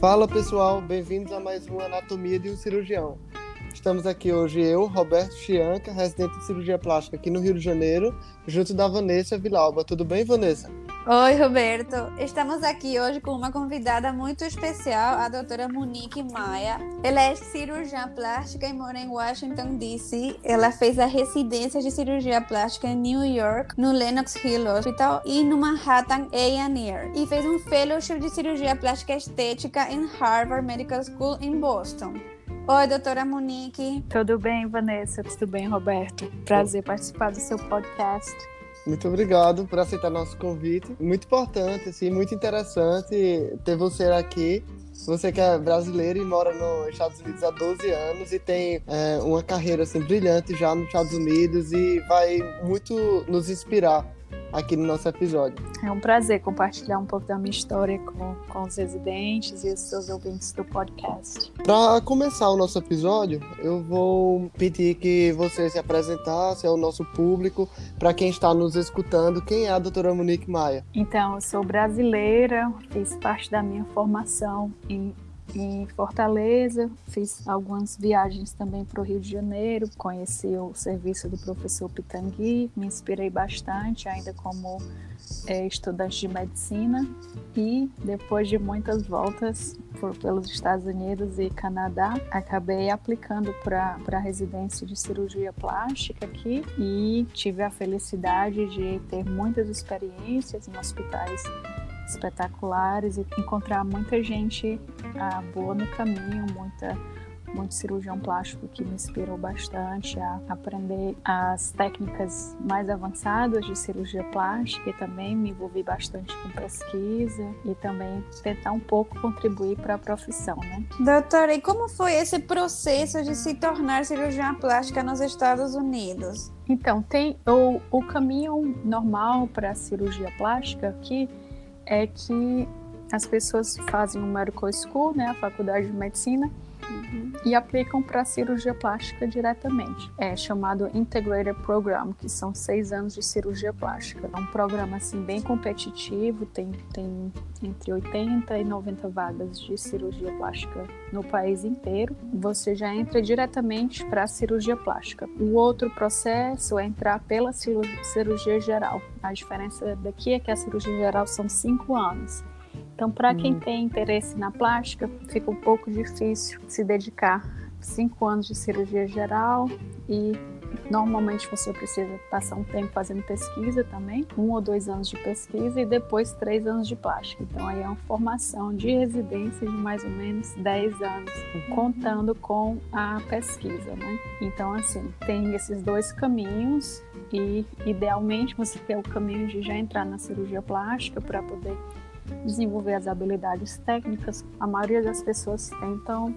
Fala pessoal, bem-vindos a mais uma Anatomia de um Cirurgião. Estamos aqui hoje eu, Roberto Chianca, residente de cirurgia plástica aqui no Rio de Janeiro, junto da Vanessa Vilauba. Tudo bem, Vanessa? Oi, Roberto. Estamos aqui hoje com uma convidada muito especial, a doutora Monique Maia. Ela é cirurgiã plástica e mora em Washington, D.C. Ela fez a residência de cirurgia plástica em New York, no Lenox Hill Hospital e no Manhattan A&E. E fez um fellowship de cirurgia plástica estética em Harvard Medical School em Boston. Oi, doutora Monique. Tudo bem, Vanessa? Tudo bem, Roberto? Prazer participar do seu podcast. Muito obrigado por aceitar nosso convite. Muito importante, assim, muito interessante ter você aqui. Você que é brasileiro e mora nos Estados Unidos há 12 anos e tem é, uma carreira assim, brilhante já nos Estados Unidos e vai muito nos inspirar aqui no nosso episódio. É um prazer compartilhar um pouco da minha história com, com os residentes e os seus ouvintes do podcast. Para começar o nosso episódio, eu vou pedir que você se apresentasse ao nosso público, para quem está nos escutando, quem é a doutora Monique Maia? Então, eu sou brasileira, fiz parte da minha formação em em Fortaleza, fiz algumas viagens também para o Rio de Janeiro, conheci o serviço do professor Pitangui, me inspirei bastante ainda como é, estudante de medicina e depois de muitas voltas por, pelos Estados Unidos e Canadá, acabei aplicando para a residência de cirurgia plástica aqui e tive a felicidade de ter muitas experiências em hospitais espetaculares e encontrar muita gente ah, boa no caminho, muita muito cirurgião plástico que me inspirou bastante a aprender as técnicas mais avançadas de cirurgia plástica e também me envolvi bastante com pesquisa e também tentar um pouco contribuir para a profissão, né? Doutora, e como foi esse processo de se tornar cirurgiã plástica nos Estados Unidos? Então, tem o, o caminho normal para a cirurgia plástica que é que as pessoas fazem o medical school, né, a faculdade de medicina, uhum. e aplicam para cirurgia plástica diretamente. É chamado Integrated Program, que são seis anos de cirurgia plástica. É um programa assim bem competitivo, tem, tem entre 80 e 90 vagas de cirurgia plástica no país inteiro. Você já entra diretamente para a cirurgia plástica. O outro processo é entrar pela cirurgia geral. A diferença daqui é que a cirurgia geral são cinco anos. Então, para quem hum. tem interesse na plástica, fica um pouco difícil se dedicar cinco anos de cirurgia geral e normalmente você precisa passar um tempo fazendo pesquisa também, um ou dois anos de pesquisa e depois três anos de plástica. Então aí é uma formação de residência de mais ou menos 10 anos, uhum. contando com a pesquisa, né? Então assim, tem esses dois caminhos e idealmente você quer o caminho de já entrar na cirurgia plástica para poder desenvolver as habilidades técnicas, a maioria das pessoas tentam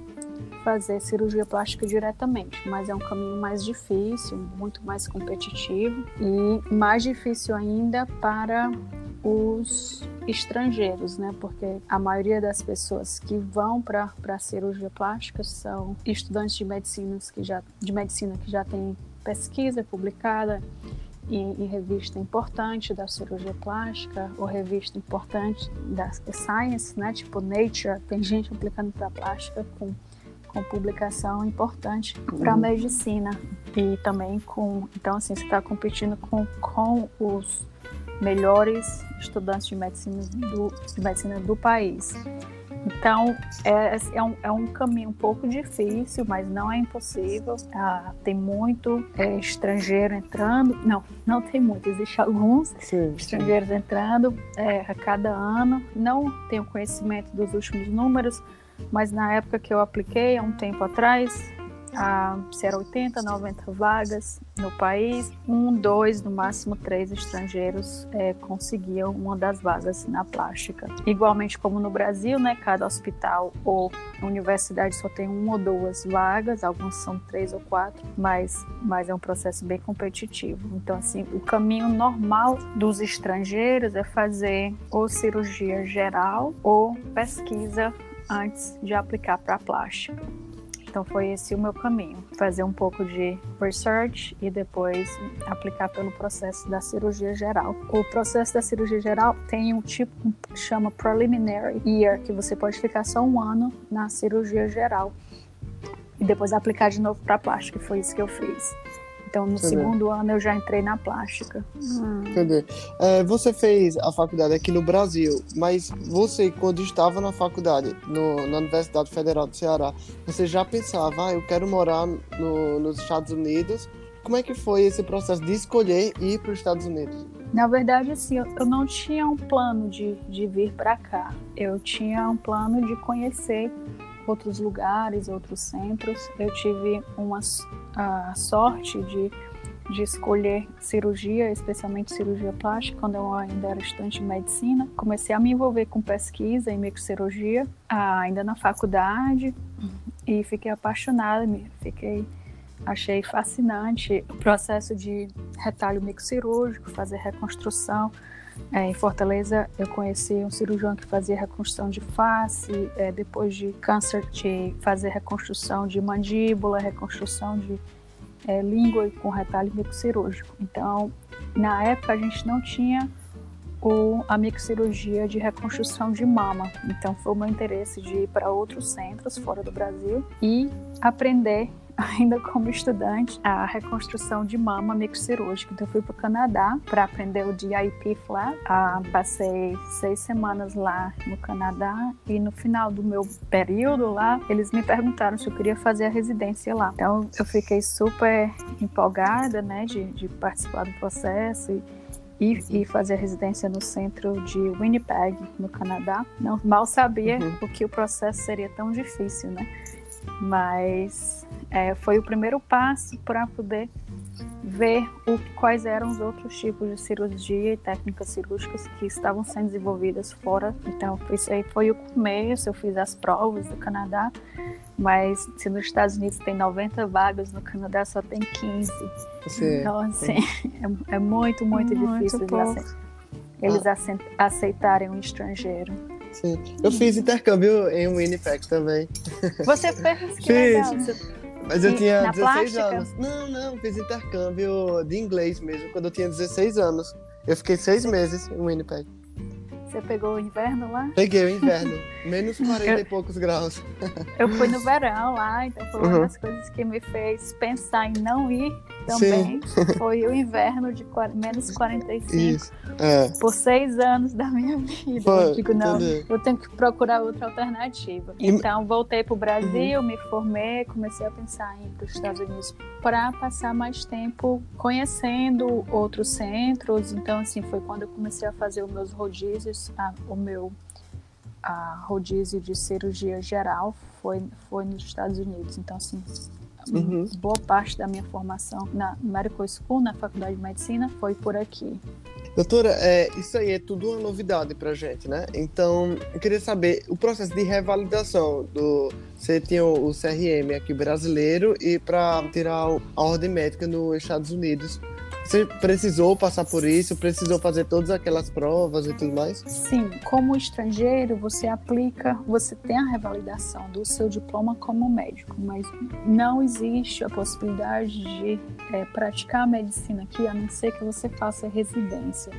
fazer cirurgia plástica diretamente, mas é um caminho mais difícil, muito mais competitivo e mais difícil ainda para os estrangeiros, né? Porque a maioria das pessoas que vão para a cirurgia plástica são estudantes de medicina que já de medicina que já têm pesquisa publicada em, em, revista importante da cirurgia plástica ou revista importante da Science, né? Tipo Nature, tem gente aplicando para plástica com com publicação importante para uhum. medicina e também com então assim você está competindo com, com os melhores estudantes de medicina do, de medicina do país então, é, é, um, é um caminho um pouco difícil, mas não é impossível. Ah, tem muito é, estrangeiro entrando. Não, não tem muito, existe alguns sim, estrangeiros sim. entrando é, a cada ano. Não tenho conhecimento dos últimos números, mas na época que eu apliquei, há um tempo atrás, ah, se era 80, 90 vagas no país, um, dois, no máximo três estrangeiros é, conseguiam uma das vagas na plástica. Igualmente como no Brasil, né, cada hospital ou universidade só tem uma ou duas vagas, alguns são três ou quatro, mas, mas é um processo bem competitivo. Então, assim, o caminho normal dos estrangeiros é fazer ou cirurgia geral ou pesquisa antes de aplicar para plástica. Então foi esse o meu caminho, fazer um pouco de research e depois aplicar pelo processo da cirurgia geral. O processo da cirurgia geral tem um tipo que chama preliminary year, que você pode ficar só um ano na cirurgia geral e depois aplicar de novo para plástica. Foi isso que eu fiz. Então, no segundo ano, eu já entrei na plástica. Hum. Entendeu? É, você fez a faculdade aqui no Brasil, mas você, quando estava na faculdade, no, na Universidade Federal do Ceará, você já pensava, ah, eu quero morar no, nos Estados Unidos? Como é que foi esse processo de escolher ir para os Estados Unidos? Na verdade, assim, eu, eu não tinha um plano de, de vir para cá. Eu tinha um plano de conhecer outros lugares, outros centros. Eu tive uma a sorte de, de escolher cirurgia, especialmente cirurgia plástica, quando eu ainda era estudante de medicina. Comecei a me envolver com pesquisa em microcirurgia, ainda na faculdade, e fiquei apaixonada, fiquei achei fascinante o processo de retalho microcirúrgico, fazer reconstrução é, em Fortaleza, eu conheci um cirurgião que fazia reconstrução de face, é, depois de câncer, de fazer reconstrução de mandíbula, reconstrução de é, língua com retalho microcirúrgico. Então, na época, a gente não tinha o, a microcirurgia de reconstrução de mama. Então, foi o meu interesse de ir para outros centros fora do Brasil e aprender ainda como estudante, a reconstrução de mama microcirúrgica. Então, eu fui para o Canadá para aprender o DIP Flap. Ah, passei seis semanas lá no Canadá e no final do meu período lá, eles me perguntaram se eu queria fazer a residência lá. Então, eu fiquei super empolgada, né, de, de participar do processo e e, e, fazer residência no centro de Winnipeg, no Canadá. Não mal sabia uhum. o que o processo seria tão difícil, né? Mas é, foi o primeiro passo para poder ver o, quais eram os outros tipos de cirurgia e técnicas cirúrgicas que estavam sendo desenvolvidas fora. Então, isso aí foi o começo. Eu fiz as provas do Canadá, mas se nos Estados Unidos tem 90 vagas, no Canadá só tem 15. Você... Então, assim, é, é muito, muito, muito difícil eles aceitarem um estrangeiro. Sim. Eu fiz intercâmbio em Winnipeg também. Você fez? Que legal. Mas eu tinha Na 16 plástica? anos. Não, não, fiz intercâmbio de inglês mesmo, quando eu tinha 16 anos. Eu fiquei seis meses em Winnipeg. Você pegou o inverno lá? Peguei o inverno. Menos 40 eu, e poucos graus. Eu fui no verão lá, então foi uma uhum. das coisas que me fez pensar em não ir também. Sim. Foi o inverno de menos 45. Isso. É. Por seis anos da minha vida. Foi, eu digo, não, eu tenho que procurar outra alternativa. E... Então, voltei para o Brasil, uhum. me formei, comecei a pensar em ir para os Estados Unidos para passar mais tempo conhecendo outros centros. Então, assim, foi quando eu comecei a fazer os meus rodízios, a, o meu a rodízio de cirurgia geral foi, foi nos Estados Unidos. Então, assim, uhum. boa parte da minha formação na Medical School, na Faculdade de Medicina, foi por aqui. Doutora, é, isso aí é tudo uma novidade para gente, né? Então, eu queria saber o processo de revalidação do. Você tinha o CRM aqui brasileiro e para tirar a ordem médica nos Estados Unidos, você precisou passar por isso? Precisou fazer todas aquelas provas e tudo mais? Sim, como estrangeiro, você aplica, você tem a revalidação do seu diploma como médico, mas não existe a possibilidade de é, praticar a medicina aqui a não ser que você faça residência.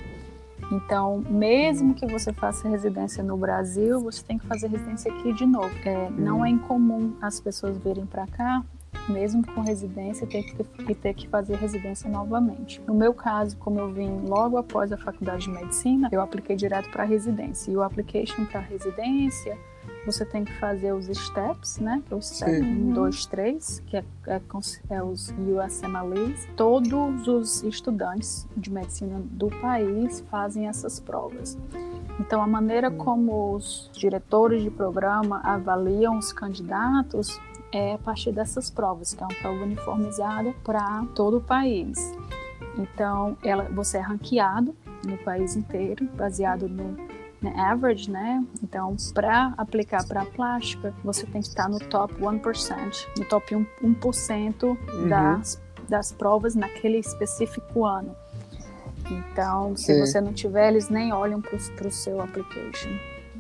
Então, mesmo que você faça residência no Brasil, você tem que fazer residência aqui de novo. É, não é incomum as pessoas virem para cá mesmo com residência, ter que, ter que fazer residência novamente. No meu caso, como eu vim logo após a faculdade de medicina, eu apliquei direto para residência. E o application para residência, você tem que fazer os steps, né? Que é o step 1, 2, 3, que é, é, é os USMLEs. Todos os estudantes de medicina do país fazem essas provas. Então, a maneira como os diretores de programa avaliam os candidatos é a partir dessas provas, que é uma prova uniformizada para todo o país. Então, ela, você é ranqueado no país inteiro, baseado no, average, né? Então, para aplicar para a plástica, você tem que estar no top 1%, no top 1%, 1% uhum. das, das provas naquele específico ano. Então, se Sim. você não tiver, eles nem olham para o seu application.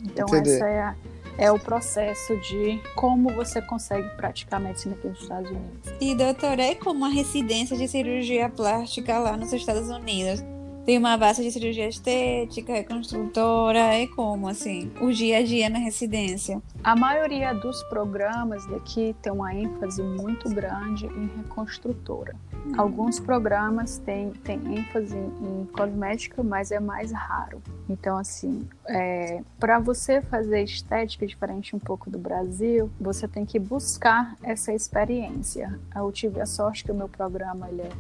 Então, Entendi. essa é a é o processo de como você consegue praticar medicina aqui nos Estados Unidos. E doutora, é como a residência de cirurgia plástica lá nos Estados Unidos? Tem uma base de cirurgia estética, reconstrutora, é como assim, o dia a dia na residência? A maioria dos programas daqui tem uma ênfase muito grande em reconstrutora. Hum. Alguns programas têm, têm ênfase em cosmética, mas é mais raro. Então, assim, é, para você fazer estética diferente um pouco do Brasil, você tem que buscar essa experiência. Eu tive a sorte que o meu programa ele é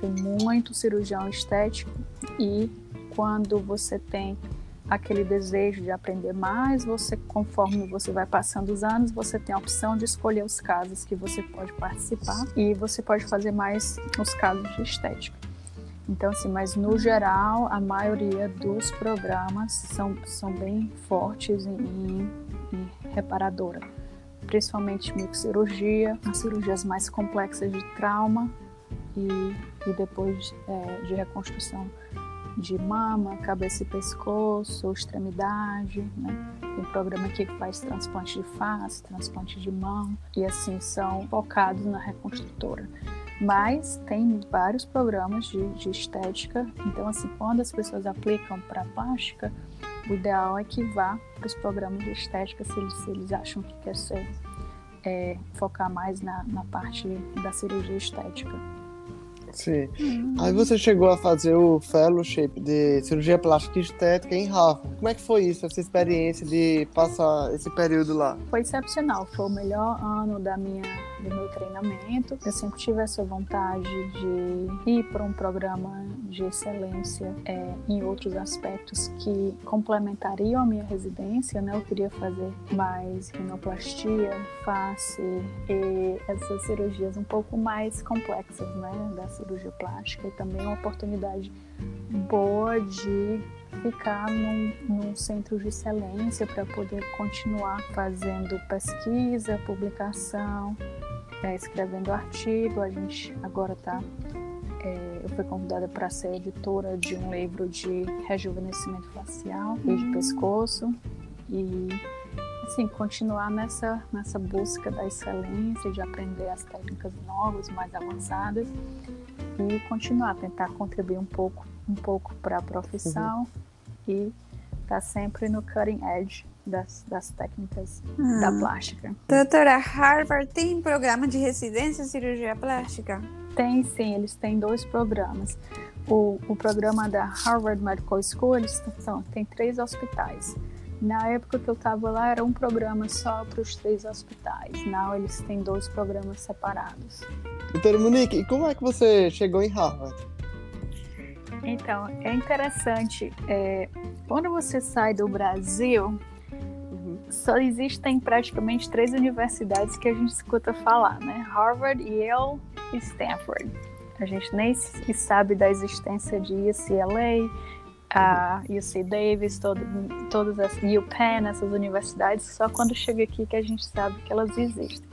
tem muito cirurgião estético e quando você tem aquele desejo de aprender mais, você conforme você vai passando os anos, você tem a opção de escolher os casos que você pode participar e você pode fazer mais os casos de estética. Então, assim, mas no geral, a maioria dos programas são, são bem fortes em, em, em reparadora, principalmente microcirurgia, as cirurgias mais complexas de trauma e depois é, de reconstrução de mama, cabeça e pescoço, extremidade, né? Tem programa aqui que faz transplante de face, transplante de mão, e assim são focados na reconstrutora. Mas tem vários programas de, de estética, então assim, quando as pessoas aplicam para plástica, o ideal é que vá para os programas de estética se eles, se eles acham que quer ser, é, focar mais na, na parte da cirurgia estética. Sim. Uhum. Aí você chegou a fazer o fellowship de cirurgia plástica e estética em Harvard. Como é que foi isso, essa experiência de passar esse período lá? Foi excepcional. Foi o melhor ano da minha, do meu treinamento. Eu sempre tive essa vontade de ir para um programa de excelência é, em outros aspectos que complementariam a minha residência. Né? Eu queria fazer mais rinoplastia, face e essas cirurgias um pouco mais complexas, né? Da cirurgia plástica e também uma oportunidade boa de ficar num, num centro de excelência para poder continuar fazendo pesquisa, publicação, é, escrevendo artigo. A gente agora está. É, eu fui convidada para ser editora de um livro de rejuvenescimento facial e de pescoço e assim continuar nessa nessa busca da excelência de aprender as técnicas novas mais avançadas e continuar, tentar contribuir um pouco, um pouco para a profissão uhum. e estar tá sempre no cutting edge das, das técnicas uhum. da plástica. Doutora, Harvard tem programa de residência em cirurgia plástica? Tem sim, eles têm dois programas. O, o programa da Harvard Medical School, eles são, tem três hospitais. Na época que eu estava lá, era um programa só para os três hospitais. Não, eles têm dois programas separados. Doutora Monique, e como é que você chegou em Harvard? Então, é interessante. É, quando você sai do Brasil, só existem praticamente três universidades que a gente escuta falar, né? Harvard, Yale e Stanford. A gente nem sabe da existência de UCLA, a UC Davis, todo, todas as UPenn, essas universidades, só quando chega aqui que a gente sabe que elas existem.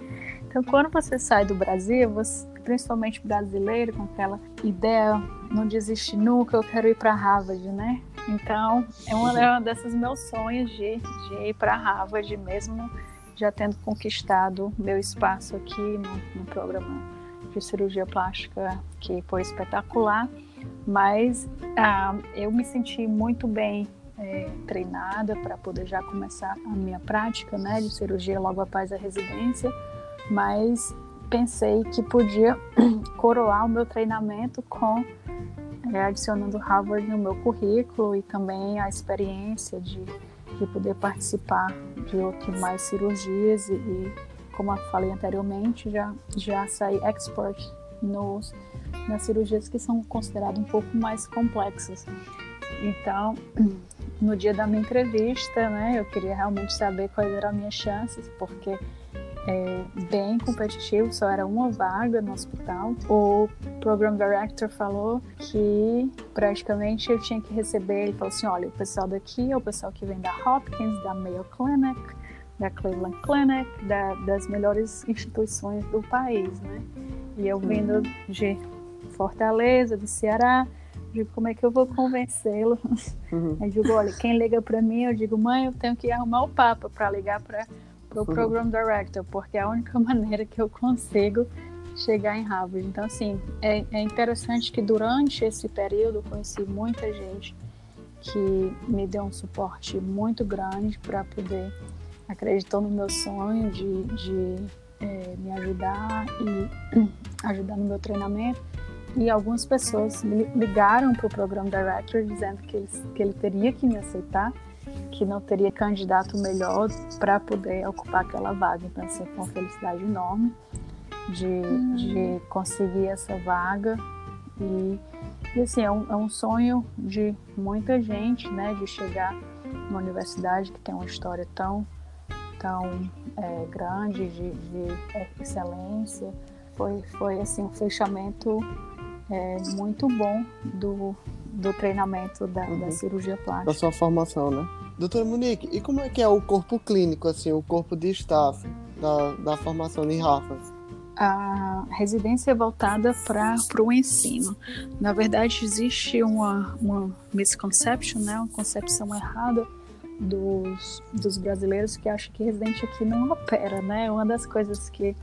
Então, quando você sai do Brasil, você, principalmente brasileiro, com aquela ideia, não desiste nunca, eu quero ir para Harvard, né? Então, é uma, é desses meus sonhos de, de ir para Harvard, mesmo já tendo conquistado meu espaço aqui no, no programa de cirurgia plástica, que foi espetacular mas ah, eu me senti muito bem é, treinada para poder já começar a minha prática né, de cirurgia logo após a residência, mas pensei que podia coroar o meu treinamento com é, adicionando Harvard no meu currículo e também a experiência de, de poder participar de outras mais cirurgias e, e, como eu falei anteriormente, já, já saí expert nos nas cirurgias que são consideradas um pouco mais complexas. Então, no dia da minha entrevista, né, eu queria realmente saber quais eram as minhas chances, porque é bem competitivo, só era uma vaga no hospital. O program director falou que praticamente eu tinha que receber, ele falou assim, olha, o pessoal daqui é o pessoal que vem da Hopkins, da Mayo Clinic, da Cleveland Clinic, da, das melhores instituições do país, né? E eu vindo de Fortaleza, do Ceará, digo, como é que eu vou convencê-lo? Uhum. Eu digo, olha, quem liga para mim, eu digo, mãe, eu tenho que arrumar o Papa para ligar para o uhum. Program Director, porque é a única maneira que eu consigo chegar em Harvard. Então, assim, é, é interessante que durante esse período eu conheci muita gente que me deu um suporte muito grande para poder acreditar no meu sonho de, de é, me ajudar e ajudar no meu treinamento. E algumas pessoas ligaram para o programa Director dizendo que ele, que ele teria que me aceitar, que não teria candidato melhor para poder ocupar aquela vaga. Então, assim, foi uma felicidade enorme de, uhum. de conseguir essa vaga. E, e assim, é um, é um sonho de muita gente, né, de chegar numa universidade que tem uma história tão, tão é, grande, de, de excelência. Foi, foi assim, um fechamento é, muito bom do, do treinamento da, uhum. da cirurgia plástica. Da sua formação, né? Doutora Monique, e como é que é o corpo clínico, assim, o corpo de staff da, da formação de Harvard? a residência é voltada para o ensino. Na verdade, existe uma, uma misconception, né, uma concepção errada dos, dos brasileiros que acham que residente aqui não opera, né? Uma das coisas que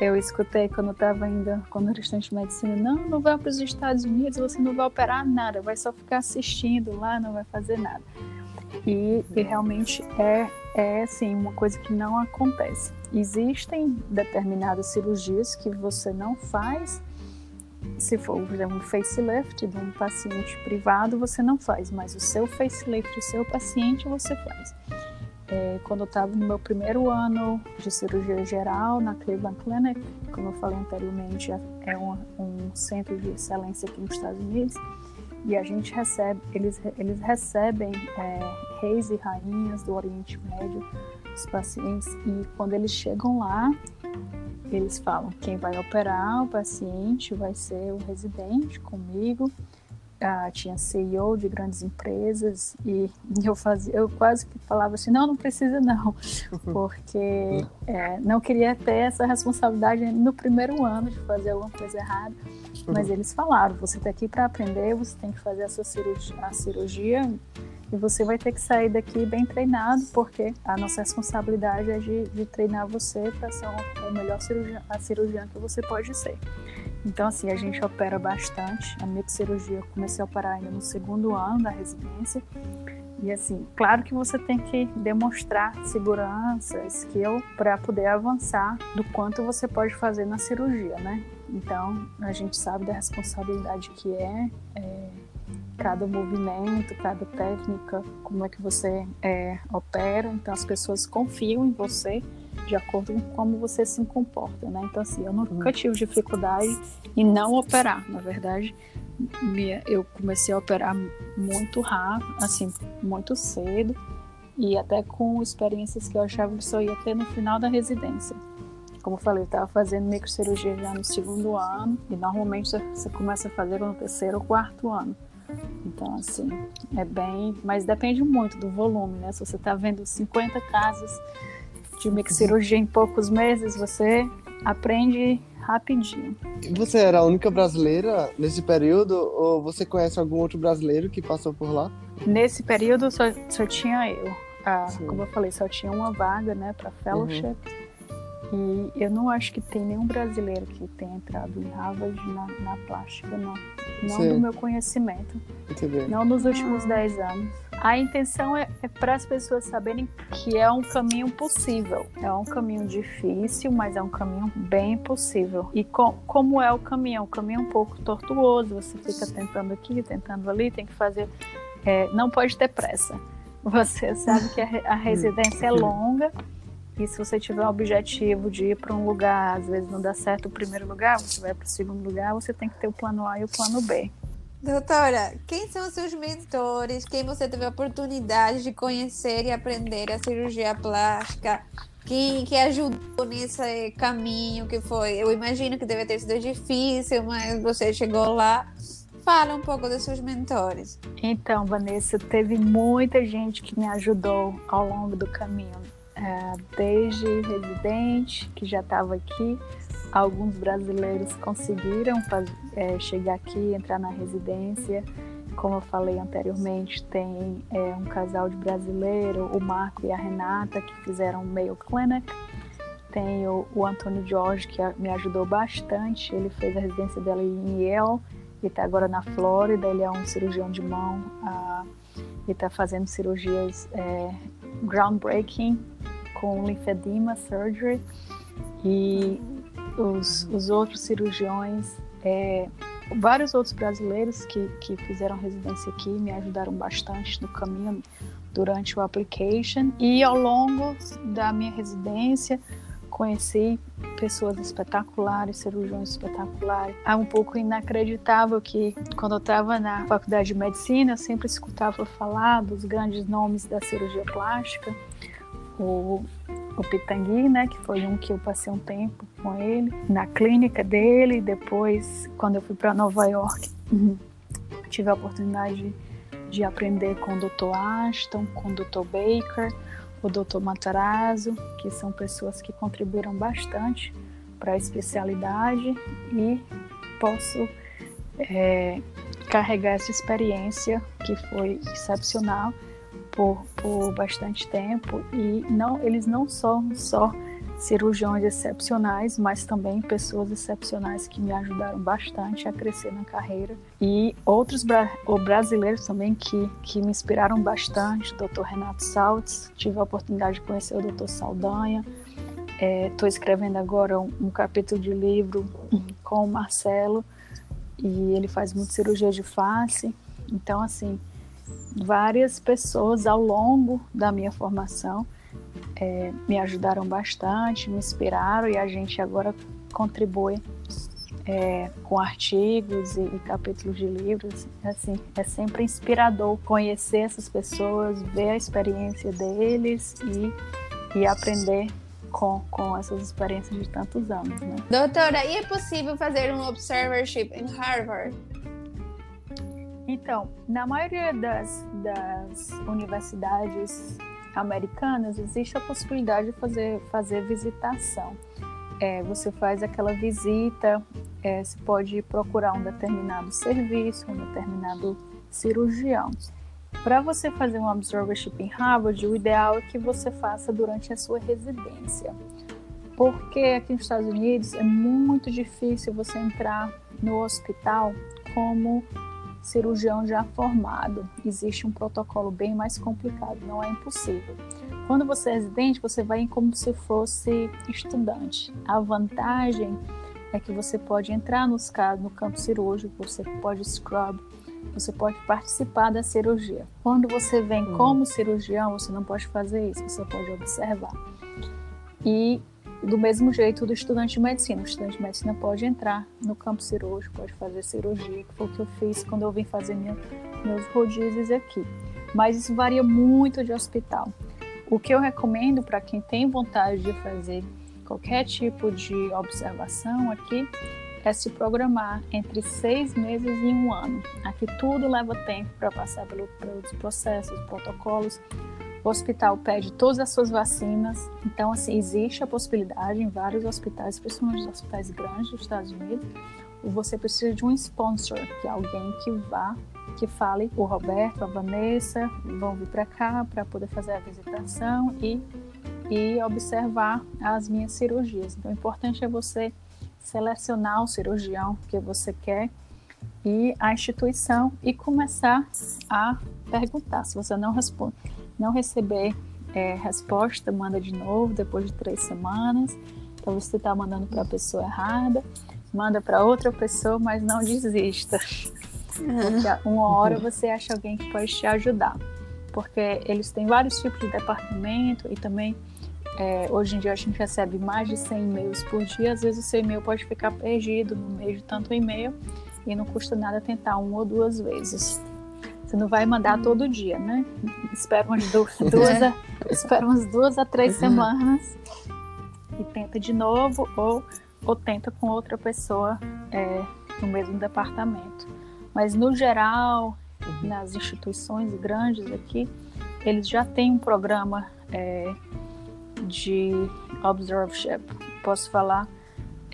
eu escutei quando eu estava ainda como restante de medicina, não, não vai para os Estados Unidos, você não vai operar nada, vai só ficar assistindo lá, não vai fazer nada. E, e realmente é, é assim, uma coisa que não acontece. Existem determinadas cirurgias que você não faz. Se for, um facelift de um paciente privado, você não faz, mas o seu facelift do seu paciente você faz. É, quando eu estava no meu primeiro ano de cirurgia geral na Cleveland Clinic, como eu falei anteriormente, é, é um, um centro de excelência aqui nos Estados Unidos, e a gente recebe, eles, eles recebem é, reis e rainhas do Oriente Médio, os pacientes, e quando eles chegam lá, eles falam: quem vai operar o paciente vai ser o residente comigo. Ah, tinha CEO de grandes empresas e eu fazia, eu quase que falava assim, não, não precisa não, porque é, não queria ter essa responsabilidade no primeiro ano de fazer alguma coisa errada. Mas eles falaram: você está aqui para aprender, você tem que fazer a sua cirurgia, a cirurgia e você vai ter que sair daqui bem treinado, porque a nossa responsabilidade é de, de treinar você para ser o melhor cirurgião, a cirurgiã que você pode ser. Então, assim, a gente opera bastante. A microcirurgia eu comecei a operar ainda no segundo ano da residência. E assim, claro que você tem que demonstrar segurança, skill para poder avançar do quanto você pode fazer na cirurgia, né? Então, a gente sabe da responsabilidade que é, é cada movimento, cada técnica, como é que você é, opera. Então, as pessoas confiam em você de acordo com como você se comporta, né? Então, assim, eu nunca tive dificuldade em não operar. Na verdade, eu comecei a operar muito rápido, assim, muito cedo, e até com experiências que eu achava que só ia ter no final da residência como eu falei, eu estava fazendo microcirurgia já no segundo ano e normalmente você começa a fazer no terceiro ou quarto ano. Então, assim, é bem. Mas depende muito do volume, né? Se você está vendo 50 casos de microcirurgia em poucos meses, você aprende rapidinho. Você era a única brasileira nesse período ou você conhece algum outro brasileiro que passou por lá? Nesse período só, só tinha eu. Ah, como eu falei, só tinha uma vaga, né, para fellowship. Uhum. E eu não acho que tem nenhum brasileiro que tenha entrado em Harvard na, na plástica, não. Não Sim. do meu conhecimento. Não nos últimos 10 anos. A intenção é, é para as pessoas saberem que é um caminho possível. É um caminho difícil, mas é um caminho bem possível. E com, como é o caminho? O caminho é um pouco tortuoso. Você fica tentando aqui, tentando ali, tem que fazer. É, não pode ter pressa. Você sabe que a, a residência é longa e se você tiver o objetivo de ir para um lugar, às vezes não dá certo o primeiro lugar, você vai para o segundo lugar, você tem que ter o plano A e o plano B. Doutora, quem são seus mentores? Quem você teve a oportunidade de conhecer e aprender a cirurgia plástica? Quem que ajudou nesse caminho que foi? Eu imagino que deve ter sido difícil, mas você chegou lá. Fala um pouco dos seus mentores. Então, Vanessa, teve muita gente que me ajudou ao longo do caminho é, desde residente, que já estava aqui. Alguns brasileiros conseguiram é, chegar aqui, entrar na residência. como eu falei anteriormente, tem é, um casal de brasileiro, o Marco e a Renata, que fizeram o Mayo Clinic. Tem o, o Antônio Jorge, que me ajudou bastante. Ele fez a residência dele em Yale e está agora na Flórida. Ele é um cirurgião de mão uh, e está fazendo cirurgias é, groundbreaking com linfedema surgery. E os, os outros cirurgiões é, vários outros brasileiros que, que fizeram residência aqui me ajudaram bastante no caminho durante o application e ao longo da minha residência conheci pessoas espetaculares, cirurgiões espetaculares. É um pouco inacreditável que quando eu estava na faculdade de medicina eu sempre escutava falar dos grandes nomes da cirurgia plástica, o o Pitangui, né, que foi um que eu passei um tempo com ele na clínica dele. Depois, quando eu fui para Nova York, tive a oportunidade de, de aprender com o Dr. Ashton, com o Dr. Baker, o Dr. Matarazzo, que são pessoas que contribuíram bastante para a especialidade e posso é, carregar essa experiência que foi excepcional por, por bastante tempo e não, eles não são só cirurgiões excepcionais, mas também pessoas excepcionais que me ajudaram bastante a crescer na carreira. E outros bra brasileiros também que, que me inspiraram bastante, Dr. Renato Saltz, tive a oportunidade de conhecer o Dr. Saldanha. Estou é, escrevendo agora um, um, capítulo de livro com o Marcelo e ele faz muito cirurgia de face. Então, assim, várias pessoas ao longo da minha formação é, me ajudaram bastante, me inspiraram e a gente agora contribui é, com artigos e, e, capítulos de livros. Assim, é sempre inspirador conhecer essas pessoas, ver a experiência deles e, e aprender com, com essas experiências de tantos anos. Né? Doutora, e é possível fazer um observership em Harvard? Então, na maioria das, das universidades americanas, existe a possibilidade de fazer, fazer visitação. É, você faz aquela visita, é, você pode procurar um determinado serviço, um determinado cirurgião. Para você fazer um observership em Harvard, o ideal é que você faça durante a sua residência. Porque aqui nos Estados Unidos é muito difícil você entrar no hospital como cirurgião já formado, existe um protocolo bem mais complicado, não é impossível. Quando você é residente, você vai como se fosse estudante. A vantagem é que você pode entrar nos casos no campo cirúrgico, você pode scrub, você pode participar da cirurgia. Quando você vem hum. como cirurgião, você não pode fazer isso, você pode observar. E do mesmo jeito do estudante de medicina. O estudante de medicina pode entrar no campo cirúrgico, pode fazer cirurgia, que foi o que eu fiz quando eu vim fazer minha, meus rodízios aqui. Mas isso varia muito de hospital. O que eu recomendo para quem tem vontade de fazer qualquer tipo de observação aqui é se programar entre seis meses e um ano. Aqui tudo leva tempo para passar pelo, pelos processos, protocolos. O hospital pede todas as suas vacinas, então assim existe a possibilidade em vários hospitais, principalmente os hospitais grandes dos Estados Unidos, você precisa de um sponsor, que é alguém que vá, que fale, o Roberto, a Vanessa vão vir para cá para poder fazer a visitação e e observar as minhas cirurgias. Então, o importante é você selecionar o cirurgião que você quer e a instituição e começar a perguntar. Se você não responde, não receber é, resposta, manda de novo depois de três semanas. Então você está mandando para a pessoa errada, manda para outra pessoa, mas não desista. Porque uma hora você acha alguém que pode te ajudar. Porque eles têm vários tipos de departamento e também é, hoje em dia a gente recebe mais de 100 e-mails por dia. Às vezes o seu e-mail pode ficar perdido no meio de tanto e-mail e não custa nada tentar uma ou duas vezes. Você não vai mandar todo dia, né? Espera umas duas, duas a, espera umas duas a três uhum. semanas e tenta de novo ou, ou tenta com outra pessoa é, no mesmo departamento. Mas no geral, uhum. nas instituições grandes aqui, eles já têm um programa é, de observership. Posso falar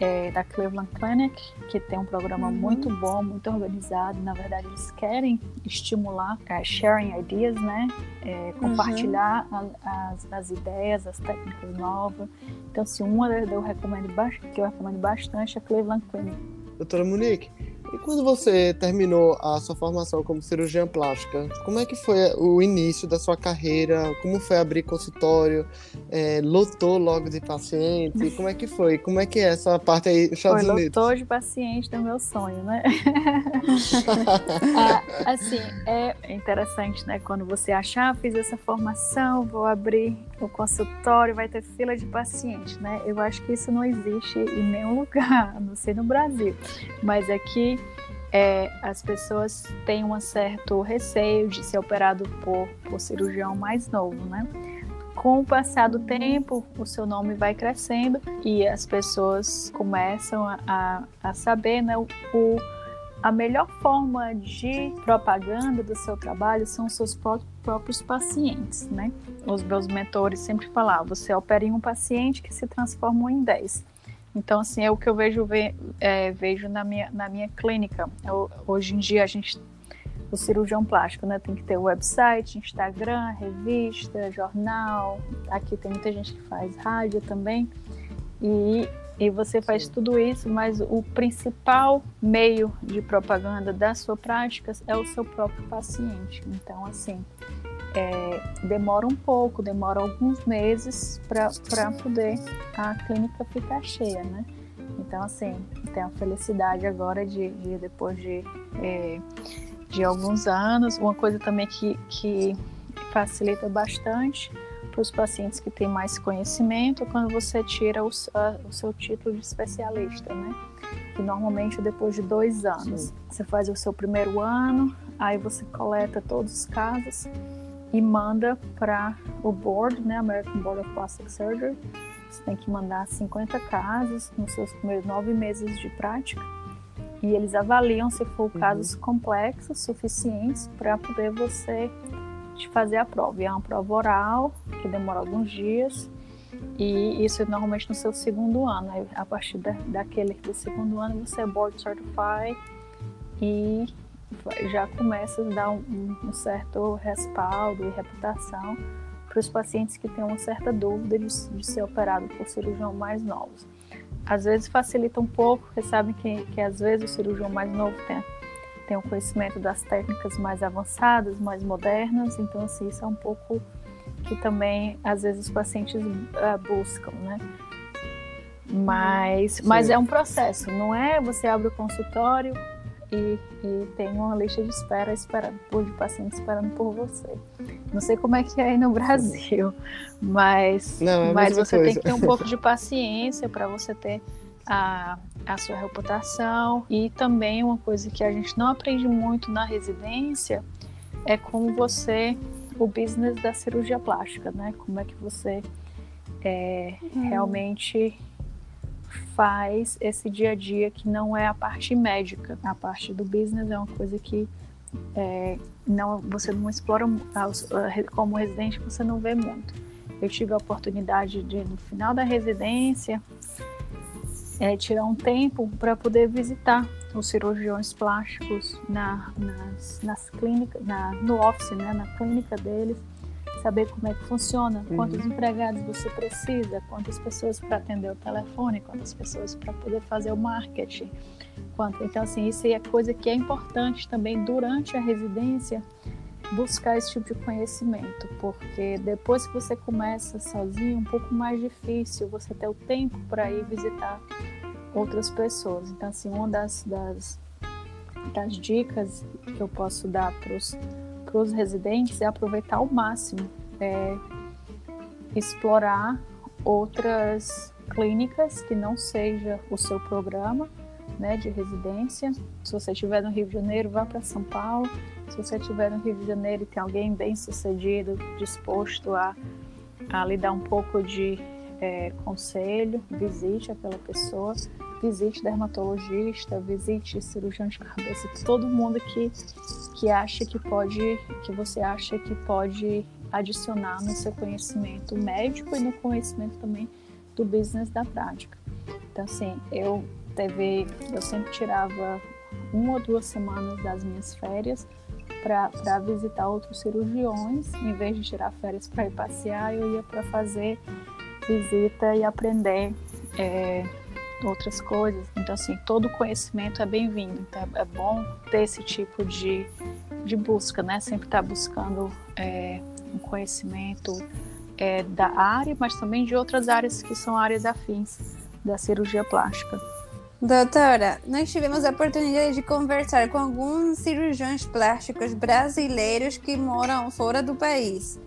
é, da Cleveland Clinic, que tem um programa uhum. muito bom, muito organizado. Na verdade, eles querem estimular é, sharing ideas, né? É, compartilhar uhum. a, as, as, ideias, as técnicas novas. Então, se uma eu recomendo que eu recomendo bastante é a Cleveland Clinic. Doutora Monique, e quando você terminou a sua formação como cirurgiã plástica, como é que foi o início da sua carreira? Como foi abrir consultório? É, lotou logo de paciente? Como é que foi? Como é que é essa parte aí nos Estados foi, Unidos? Lotou de paciente do meu sonho, né? ah, assim, é interessante, né? Quando você achar, ah, fiz essa formação, vou abrir o consultório, vai ter fila de paciente, né? Eu acho que isso não existe em nenhum lugar, a não ser no Brasil. Mas aqui é, as pessoas têm um certo receio de ser operado por, por cirurgião mais novo, né? Com o passar do tempo, o seu nome vai crescendo e as pessoas começam a, a saber né, o, a melhor forma de propaganda do seu trabalho são os seus próprios pacientes, né? Os meus mentores sempre falavam, você opera em um paciente que se transforma em 10. Então, assim, é o que eu vejo, é, vejo na, minha, na minha clínica. Eu, hoje em dia, a gente, o cirurgião plástico, né, tem que ter website, Instagram, revista, jornal. Aqui tem muita gente que faz rádio também. E, e você faz tudo isso, mas o principal meio de propaganda da sua prática é o seu próprio paciente. Então, assim, é, demora um pouco, demora alguns meses para poder a clínica ficar cheia, né? Então, assim, tenho a felicidade agora de, de depois de, é, de alguns anos, uma coisa também que, que facilita bastante para os pacientes que têm mais conhecimento é quando você tira o, a, o seu título de especialista, né? Que normalmente depois de dois anos. Sim. Você faz o seu primeiro ano, aí você coleta todos os casos e manda para o board, né, American Board of Plastic Surgery. Você tem que mandar 50 casos nos seus primeiros nove meses de prática e eles avaliam se for uhum. casos complexos suficientes para poder você te fazer a prova. E é uma prova oral que demora alguns dias e isso é normalmente no seu segundo ano. A partir da, daquele do segundo ano você é board certified e já começa a dar um, um certo respaldo e reputação para os pacientes que têm uma certa dúvida de, de, ser operado por cirurgião mais novos. Às vezes facilita um pouco, porque sabem que, que às vezes o cirurgião mais novo tem, tem um conhecimento das técnicas mais avançadas, mais modernas, então assim, isso é um pouco que também às vezes os pacientes uh, buscam, né? Mas, mas é um processo, não é você abre o consultório, e, e tem uma lista de espera esperando por de pacientes esperando por você. Não sei como é que é aí no Brasil, mas, Não, é mas você coisa. tem que ter um pouco de paciência para você ter a, a sua reputação e também uma coisa que a gente não aprende muito na residência é como você o business da cirurgia plástica, né? Como é que você é, hum. realmente faz esse dia a dia que não é a parte médica. A parte do business é uma coisa que é, não, você não explora como residente, você não vê muito. Eu tive a oportunidade de, no final da residência, é, tirar um tempo para poder visitar os cirurgiões plásticos na, nas, nas clínicas, na, no office, né, na clínica deles, saber como é que funciona, uhum. quantos empregados você precisa, quantas pessoas para atender o telefone, quantas pessoas para poder fazer o marketing. Quanto, então, assim, isso é coisa que é importante também durante a residência buscar esse tipo de conhecimento, porque depois que você começa sozinho, é um pouco mais difícil você ter o tempo para ir visitar outras pessoas. Então, assim, uma das, das, das dicas que eu posso dar para os para os residentes é aproveitar ao máximo, é, explorar outras clínicas que não seja o seu programa né, de residência. Se você estiver no Rio de Janeiro, vá para São Paulo. Se você estiver no Rio de Janeiro e tem alguém bem sucedido, disposto a, a lhe dar um pouco de é, conselho, visite aquela pessoa visite dermatologista, visite cirurgião de cabeça, todo mundo que, que acha que pode, que você acha que pode adicionar no seu conhecimento médico e no conhecimento também do business da prática. Então, assim, eu teve, eu sempre tirava uma ou duas semanas das minhas férias para visitar outros cirurgiões. Em vez de tirar férias para ir passear, eu ia para fazer visita e aprender é, outras coisas. Então, assim, todo conhecimento é bem-vindo. Então, é bom ter esse tipo de, de busca, né? Sempre estar tá buscando é, um conhecimento é, da área, mas também de outras áreas que são áreas afins da cirurgia plástica. Doutora, nós tivemos a oportunidade de conversar com alguns cirurgiões plásticos brasileiros que moram fora do país.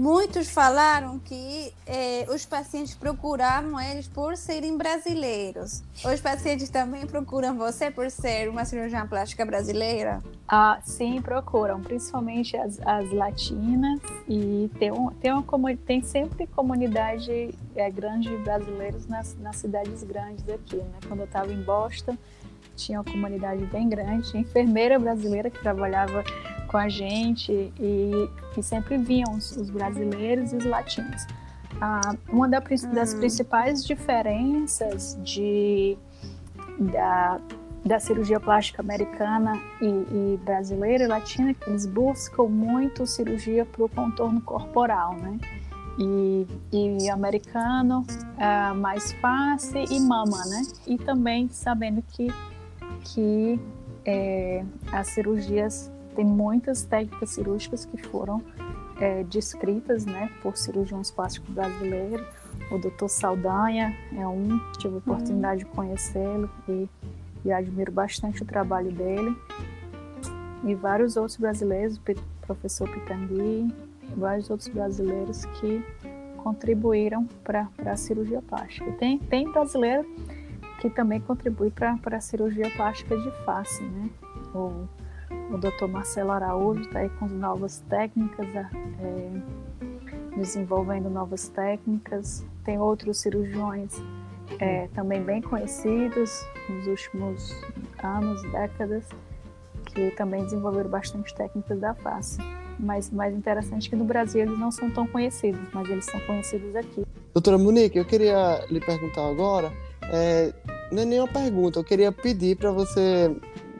Muitos falaram que eh, os pacientes procuravam eles por serem brasileiros. Os pacientes também procuram você por ser uma cirurgiã plástica brasileira? Ah, sim, procuram, principalmente as, as latinas e tem, um, tem, uma, tem sempre comunidade é, grande de brasileiros nas, nas cidades grandes aqui. Né? Quando eu estava em Boston, tinha uma comunidade bem grande, enfermeira brasileira que trabalhava com a gente e, e sempre vinham os, os, brasileiros e os latinos. Ah, uma da, das hum. principais diferenças de, da, da cirurgia plástica americana e, e, brasileira e latina é que eles buscam muito cirurgia para o contorno corporal, né? E, e americano é mais face e mama, né? E também sabendo que, que é, as cirurgias tem muitas técnicas cirúrgicas que foram é, descritas né, por cirurgiões plásticos brasileiros. O doutor Saldanha é um, tive a oportunidade de conhecê-lo e, e admiro bastante o trabalho dele. E vários outros brasileiros, o professor Pitangui, vários outros brasileiros que contribuíram para a cirurgia plástica. Tem, tem brasileiro que também contribui para a cirurgia plástica de face, né? O o Dr. Marcelo Araújo está aí com novas técnicas, é, desenvolvendo novas técnicas. Tem outros cirurgiões é, também bem conhecidos nos últimos anos, décadas, que também desenvolveram bastante técnicas da face. Mas mais interessante é que no Brasil eles não são tão conhecidos, mas eles são conhecidos aqui. Doutora Monique, eu queria lhe perguntar agora, é, não é nenhuma pergunta, eu queria pedir para você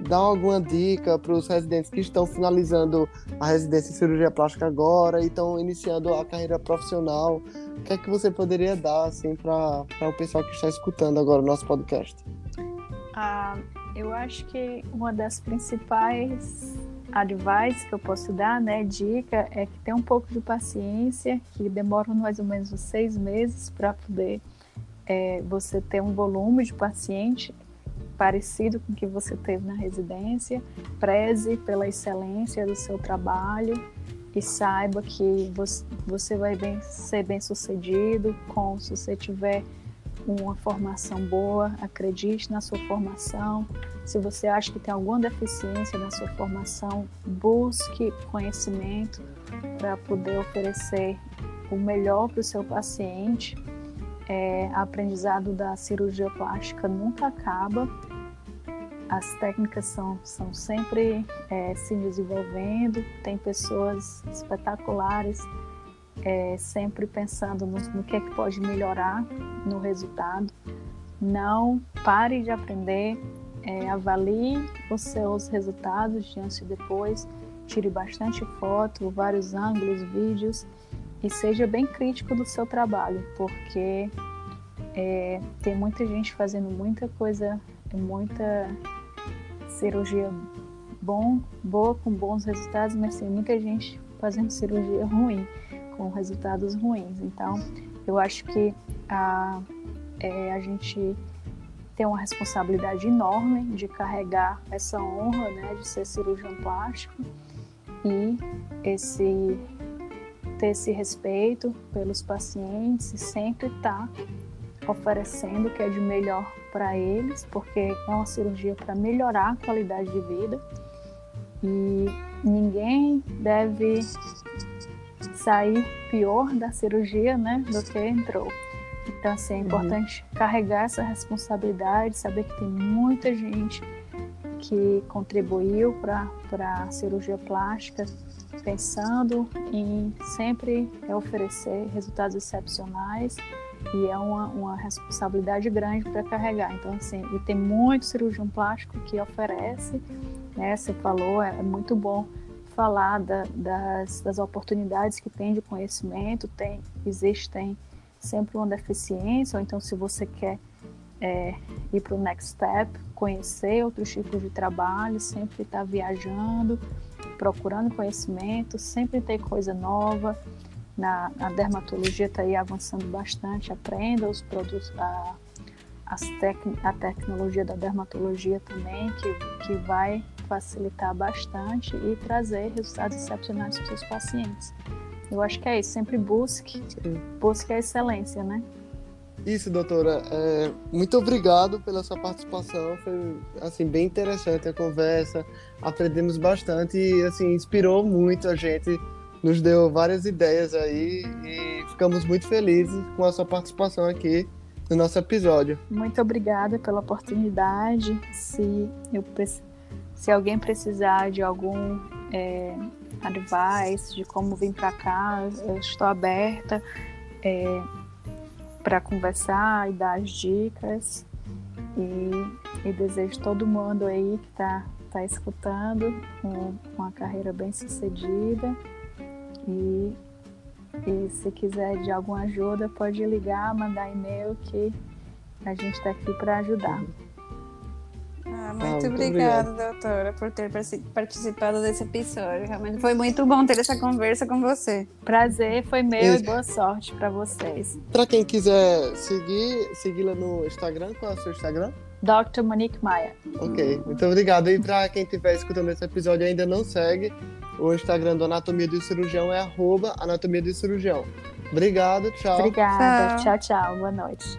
dar alguma dica para os residentes que estão finalizando a residência em cirurgia plástica agora e estão iniciando a carreira profissional? O que é que você poderia dar assim para o pessoal que está escutando agora o nosso podcast? Ah, eu acho que uma das principais advice que eu posso dar, né, dica, é que tem um pouco de paciência, que demora mais ou menos seis meses para poder é, você ter um volume de paciente parecido com o que você teve na residência, preze pela excelência do seu trabalho e saiba que você vai bem, ser bem sucedido com se você tiver uma formação boa, acredite na sua formação. Se você acha que tem alguma deficiência na sua formação, busque conhecimento para poder oferecer o melhor para o seu paciente. É, aprendizado da cirurgia plástica nunca acaba as técnicas são, são sempre é, se desenvolvendo, tem pessoas espetaculares é, sempre pensando no, no, que é que pode melhorar no resultado. Não pare de aprender, é, avalie os seus resultados antes e depois, tire bastante foto, vários ângulos, vídeos e seja bem crítico do seu trabalho, porque é, tem muita gente fazendo muita coisa, muita cirurgia bom, boa, com bons resultados, mas tem muita gente fazendo cirurgia ruim, com resultados ruins. Então, eu acho que a, é, a gente tem uma responsabilidade enorme de carregar essa honra né, de ser cirurgião plástico e esse ter esse respeito pelos pacientes e sempre estar tá oferecendo o que é de melhor para eles, porque é uma cirurgia para melhorar a qualidade de vida e ninguém deve sair pior da cirurgia, né, do que entrou. Então, assim, é uhum. importante uhum. carregar essa responsabilidade, saber que tem muita gente que contribuiu para a cirurgia plástica, pensando em sempre oferecer resultados excepcionais e é uma, uma responsabilidade grande para carregar. Então, assim, e tem muito cirurgião plástico que oferece, né? Você falou, é, é muito bom falar da, das, das oportunidades que tem de conhecimento, tem, existem sempre uma deficiência, ou então se você quer é, ir para o next step, conhecer outros tipos de trabalho, sempre estar tá viajando, procurando conhecimento, sempre ter coisa nova. Na, a dermatologia está aí avançando bastante, aprenda os produtos, a, as tec, a tecnologia da dermatologia também, que, que vai facilitar bastante e trazer resultados excepcionais para os seus pacientes. Eu acho que é isso, sempre busque, busque a excelência, né? Isso, doutora. É, muito obrigado pela sua participação. Foi assim bem interessante a conversa. Aprendemos bastante e assim inspirou muito a gente. Nos deu várias ideias aí e ficamos muito felizes com a sua participação aqui no nosso episódio. Muito obrigada pela oportunidade. Se eu se alguém precisar de algum é, advice de como vir para cá, eu estou aberta. É, para conversar e dar as dicas. E, e desejo todo mundo aí que está tá escutando um, uma carreira bem sucedida. E, e se quiser de alguma ajuda, pode ligar, mandar e-mail que a gente está aqui para ajudar. Ah, muito, ah, muito obrigada, obrigado. doutora, por ter participado desse episódio. Realmente foi muito bom ter essa conversa com você. Prazer, foi meu e boa sorte para vocês. Para quem quiser seguir, segui-la no Instagram, qual é o seu Instagram? Dr. Monique Maia. Ok, muito obrigado. E para quem estiver escutando esse episódio e ainda não segue, o Instagram do Anatomia do Cirurgião é arroba Anatomia do Cirurgião. Obrigado, tchau. Obrigada, tchau, tchau, tchau. boa noite.